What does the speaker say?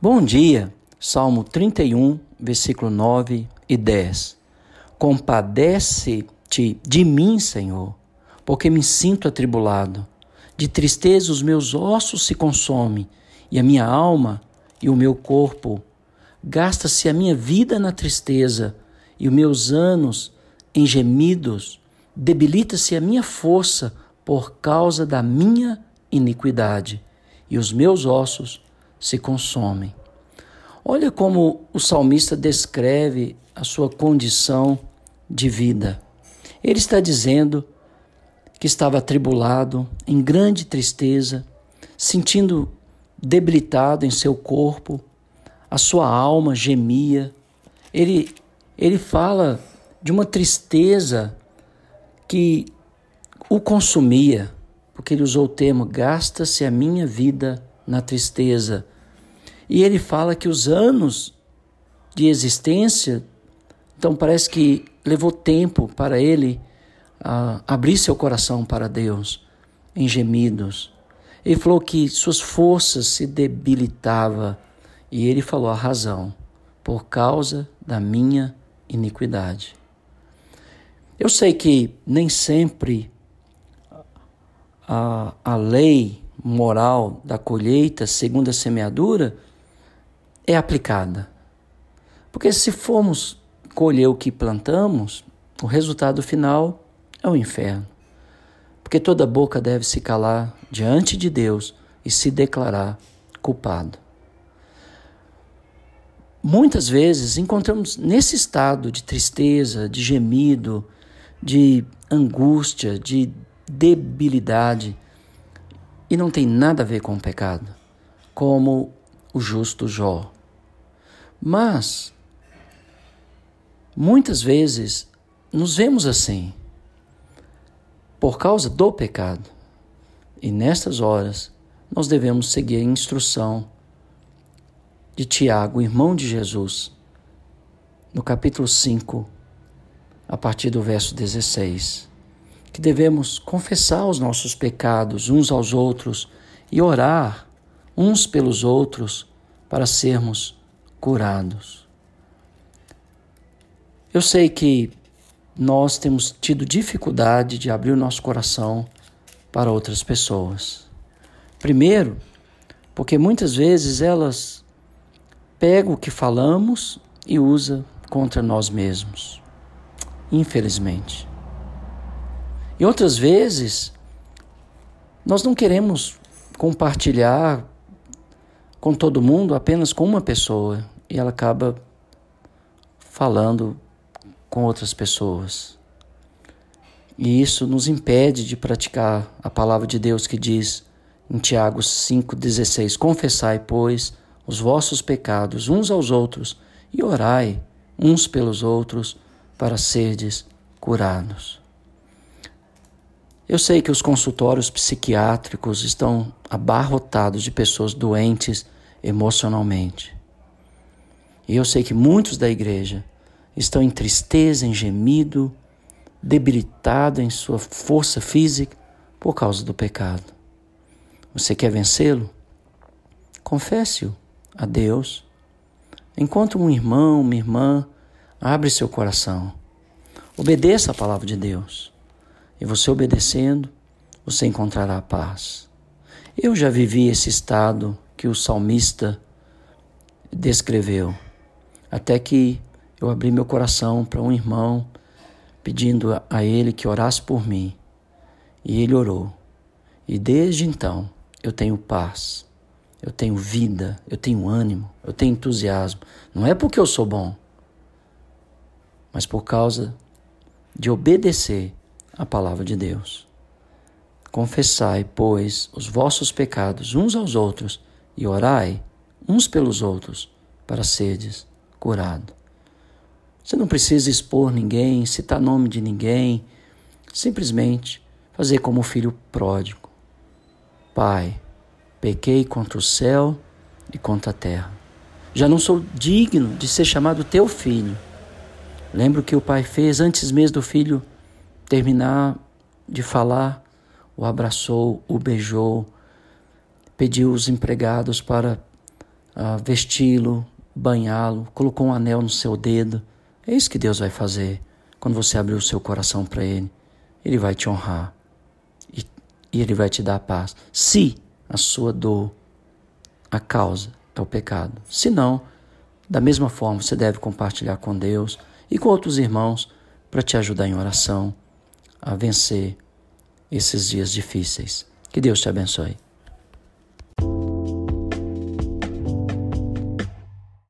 Bom dia, Salmo 31, versículo 9 e 10. Compadece-te de mim, Senhor, porque me sinto atribulado. De tristeza os meus ossos se consomem, e a minha alma e o meu corpo. Gasta-se a minha vida na tristeza, e os meus anos em gemidos. Debilita-se a minha força por causa da minha iniquidade, e os meus ossos se consomem. Olha como o salmista descreve a sua condição de vida. Ele está dizendo que estava atribulado, em grande tristeza, sentindo debilitado em seu corpo, a sua alma gemia. Ele, ele fala de uma tristeza que o consumia, porque ele usou o termo: gasta-se a minha vida na tristeza. E ele fala que os anos de existência, então parece que levou tempo para ele uh, abrir seu coração para Deus em gemidos. Ele falou que suas forças se debilitavam e ele falou a razão, por causa da minha iniquidade. Eu sei que nem sempre a, a lei moral da colheita segundo a semeadura é aplicada. Porque se formos colher o que plantamos, o resultado final é o inferno. Porque toda boca deve se calar diante de Deus e se declarar culpado. Muitas vezes encontramos nesse estado de tristeza, de gemido, de angústia, de debilidade, e não tem nada a ver com o pecado, como o justo Jó. Mas, muitas vezes, nos vemos assim, por causa do pecado. E nestas horas, nós devemos seguir a instrução de Tiago, irmão de Jesus, no capítulo 5, a partir do verso 16 que devemos confessar os nossos pecados uns aos outros e orar uns pelos outros para sermos curados. Eu sei que nós temos tido dificuldade de abrir o nosso coração para outras pessoas. Primeiro, porque muitas vezes elas pegam o que falamos e usam contra nós mesmos. Infelizmente. E outras vezes, nós não queremos compartilhar com todo mundo, apenas com uma pessoa, e ela acaba falando com outras pessoas. E isso nos impede de praticar a palavra de Deus que diz em Tiago 5,16: Confessai, pois, os vossos pecados uns aos outros e orai uns pelos outros para serdes curados. Eu sei que os consultórios psiquiátricos estão abarrotados de pessoas doentes emocionalmente. E eu sei que muitos da igreja estão em tristeza, em gemido, debilitado em sua força física por causa do pecado. Você quer vencê-lo? Confesse-o a Deus. Encontre um irmão, uma irmã, abre seu coração. Obedeça a palavra de Deus. E você obedecendo, você encontrará paz. Eu já vivi esse estado que o salmista descreveu, até que eu abri meu coração para um irmão, pedindo a ele que orasse por mim. E ele orou. E desde então eu tenho paz, eu tenho vida, eu tenho ânimo, eu tenho entusiasmo. Não é porque eu sou bom, mas por causa de obedecer a palavra de Deus. Confessai, pois, os vossos pecados uns aos outros e orai uns pelos outros para seres curado. Você não precisa expor ninguém, citar nome de ninguém, simplesmente fazer como o filho pródigo. Pai, pequei contra o céu e contra a terra. Já não sou digno de ser chamado teu filho. Lembro que o pai fez antes mesmo do filho terminar de falar, o abraçou, o beijou, pediu os empregados para uh, vesti-lo, banhá-lo, colocou um anel no seu dedo. É isso que Deus vai fazer quando você abrir o seu coração para Ele. Ele vai te honrar e, e Ele vai te dar paz. Se a sua dor, a causa é o pecado. Se não, da mesma forma, você deve compartilhar com Deus e com outros irmãos para te ajudar em oração a vencer esses dias difíceis. Que Deus te abençoe.